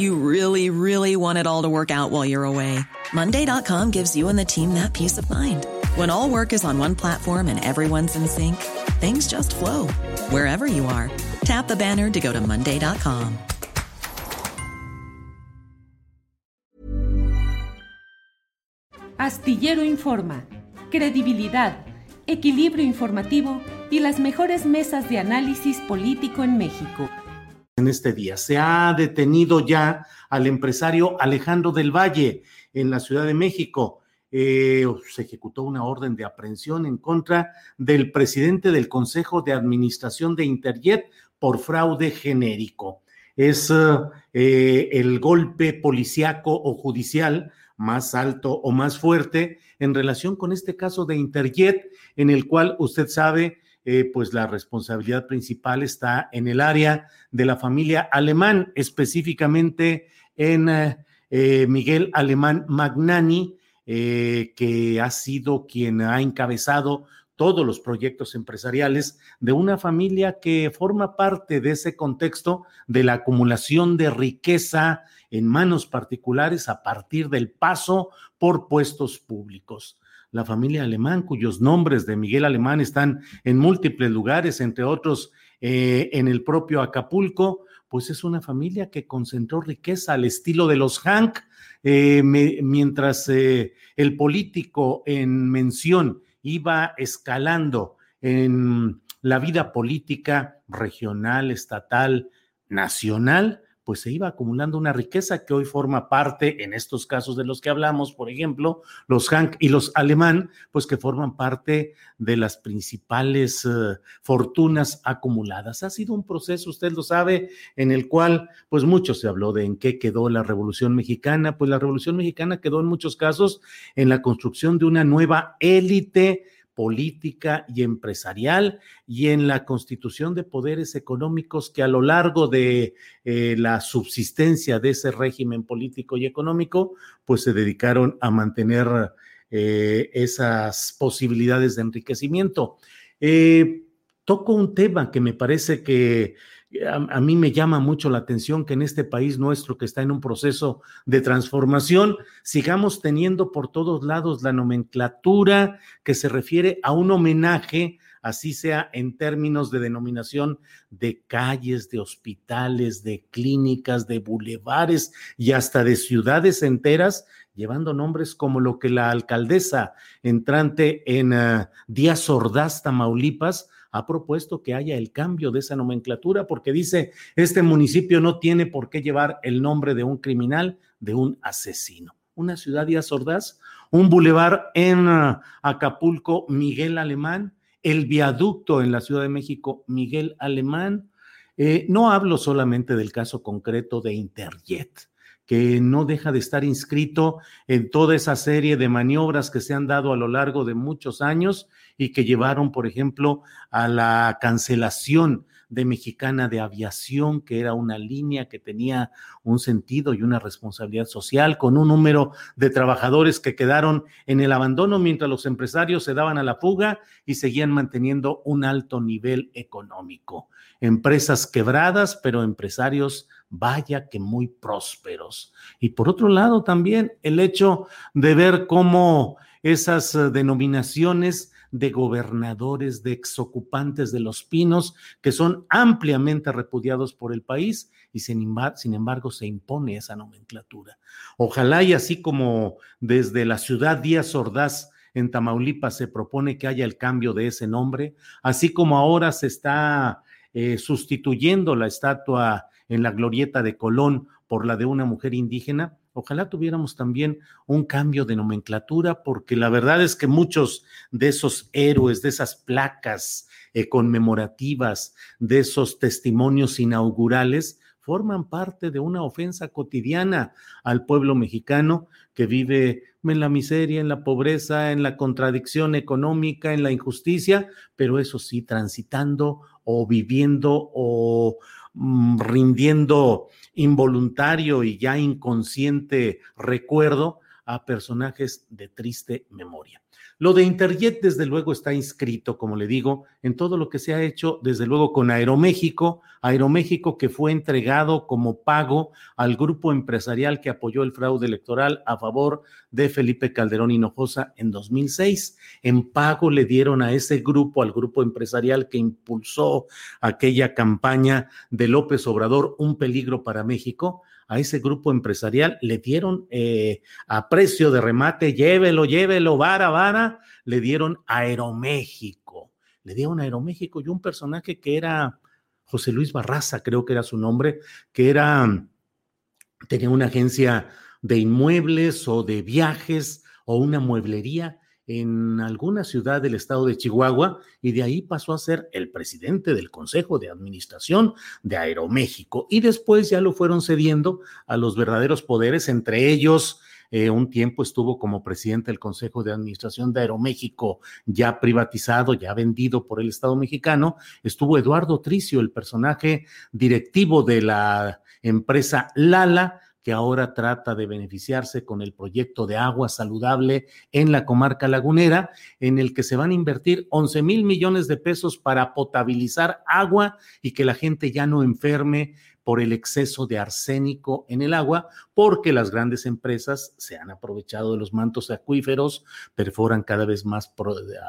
You really, really want it all to work out while you're away. Monday.com gives you and the team that peace of mind. When all work is on one platform and everyone's in sync, things just flow wherever you are. Tap the banner to go to Monday.com. Astillero Informa, credibilidad, equilibrio informativo y las mejores mesas de análisis político en México. En este día se ha detenido ya al empresario Alejandro del Valle en la Ciudad de México. Eh, se ejecutó una orden de aprehensión en contra del presidente del Consejo de Administración de Interjet por fraude genérico. Es eh, el golpe policiaco o judicial más alto o más fuerte en relación con este caso de Interjet, en el cual usted sabe, eh, pues la responsabilidad principal está en el área de la familia alemán, específicamente en eh, Miguel Alemán Magnani, eh, que ha sido quien ha encabezado todos los proyectos empresariales de una familia que forma parte de ese contexto de la acumulación de riqueza en manos particulares a partir del paso por puestos públicos. La familia alemán, cuyos nombres de Miguel Alemán están en múltiples lugares, entre otros eh, en el propio Acapulco, pues es una familia que concentró riqueza al estilo de los Hank, eh, mientras eh, el político en mención iba escalando en la vida política regional, estatal, nacional, pues se iba acumulando una riqueza que hoy forma parte, en estos casos de los que hablamos, por ejemplo, los Hank y los Alemán, pues que forman parte de las principales uh, fortunas acumuladas. Ha sido un proceso, usted lo sabe, en el cual, pues mucho se habló de en qué quedó la Revolución Mexicana, pues la Revolución Mexicana quedó en muchos casos en la construcción de una nueva élite política y empresarial y en la constitución de poderes económicos que a lo largo de eh, la subsistencia de ese régimen político y económico, pues se dedicaron a mantener eh, esas posibilidades de enriquecimiento. Eh, toco un tema que me parece que a, mí me llama mucho la atención que en este país nuestro que está en un proceso de transformación, sigamos teniendo por todos lados la nomenclatura que se refiere a un homenaje, así sea en términos de denominación de calles, de hospitales, de clínicas, de bulevares y hasta de ciudades enteras, llevando nombres como lo que la alcaldesa entrante en uh, Díaz Ordaz, Tamaulipas, ha propuesto que haya el cambio de esa nomenclatura porque dice, este municipio no tiene por qué llevar el nombre de un criminal, de un asesino. Una ciudad de Ordaz, un bulevar en ah, Acapulco, Miguel Alemán, el viaducto en la Ciudad de México, Miguel Alemán. Eh, no hablo solamente del caso concreto de Interjet, que no deja de estar inscrito en toda esa serie de maniobras que se han dado a lo largo de muchos años y que llevaron, por ejemplo, a la cancelación de Mexicana de Aviación, que era una línea que tenía un sentido y una responsabilidad social, con un número de trabajadores que quedaron en el abandono mientras los empresarios se daban a la fuga y seguían manteniendo un alto nivel económico. Empresas quebradas, pero empresarios vaya que muy prósperos. Y por otro lado, también el hecho de ver cómo esas eh, denominaciones de gobernadores, de exocupantes de los pinos, que son ampliamente repudiados por el país y sin, embargo se impone esa nomenclatura. Ojalá y así como desde la ciudad Díaz Ordaz en Tamaulipas se propone que haya el cambio de ese nombre, así como ahora se está eh, sustituyendo la estatua en la glorieta de Colón por la de una mujer indígena. Ojalá tuviéramos también un cambio de nomenclatura, porque la verdad es que muchos de esos héroes, de esas placas eh, conmemorativas, de esos testimonios inaugurales, forman parte de una ofensa cotidiana al pueblo mexicano que vive en la miseria, en la pobreza, en la contradicción económica, en la injusticia, pero eso sí, transitando o viviendo o rindiendo involuntario y ya inconsciente recuerdo a personajes de triste memoria. Lo de Interjet, desde luego, está inscrito, como le digo, en todo lo que se ha hecho, desde luego, con Aeroméxico, Aeroméxico que fue entregado como pago al grupo empresarial que apoyó el fraude electoral a favor de Felipe Calderón Hinojosa en 2006. En pago le dieron a ese grupo, al grupo empresarial que impulsó aquella campaña de López Obrador, un peligro para México a ese grupo empresarial, le dieron eh, a precio de remate, llévelo, llévelo, vara, vara, le dieron Aeroméxico, le dieron Aeroméxico y un personaje que era José Luis Barraza, creo que era su nombre, que era, tenía una agencia de inmuebles o de viajes o una mueblería en alguna ciudad del estado de Chihuahua y de ahí pasó a ser el presidente del Consejo de Administración de Aeroméxico y después ya lo fueron cediendo a los verdaderos poderes, entre ellos eh, un tiempo estuvo como presidente del Consejo de Administración de Aeroméxico, ya privatizado, ya vendido por el Estado mexicano. Estuvo Eduardo Tricio, el personaje directivo de la empresa Lala, ahora trata de beneficiarse con el proyecto de agua saludable en la comarca lagunera, en el que se van a invertir 11 mil millones de pesos para potabilizar agua y que la gente ya no enferme por el exceso de arsénico en el agua, porque las grandes empresas se han aprovechado de los mantos acuíferos, perforan cada vez más,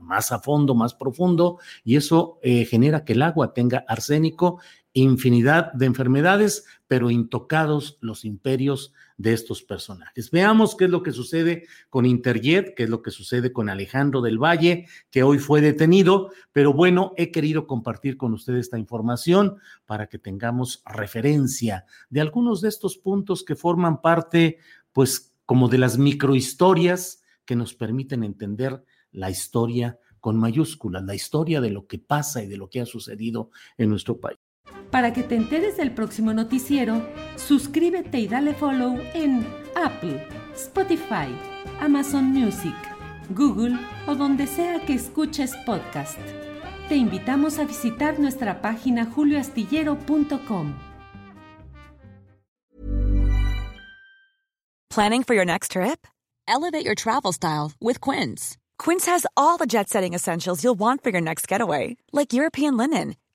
más a fondo, más profundo, y eso eh, genera que el agua tenga arsénico infinidad de enfermedades, pero intocados los imperios de estos personajes. Veamos qué es lo que sucede con Interjet, qué es lo que sucede con Alejandro del Valle, que hoy fue detenido, pero bueno, he querido compartir con ustedes esta información para que tengamos referencia de algunos de estos puntos que forman parte, pues, como de las microhistorias que nos permiten entender la historia con mayúsculas, la historia de lo que pasa y de lo que ha sucedido en nuestro país. Para que te enteres del próximo noticiero, suscríbete y dale follow en Apple, Spotify, Amazon Music, Google o donde sea que escuches podcast. Te invitamos a visitar nuestra página julioastillero.com. Planning for your next trip? Elevate your travel style with Quince. Quince has all the jet setting essentials you'll want for your next getaway, like European linen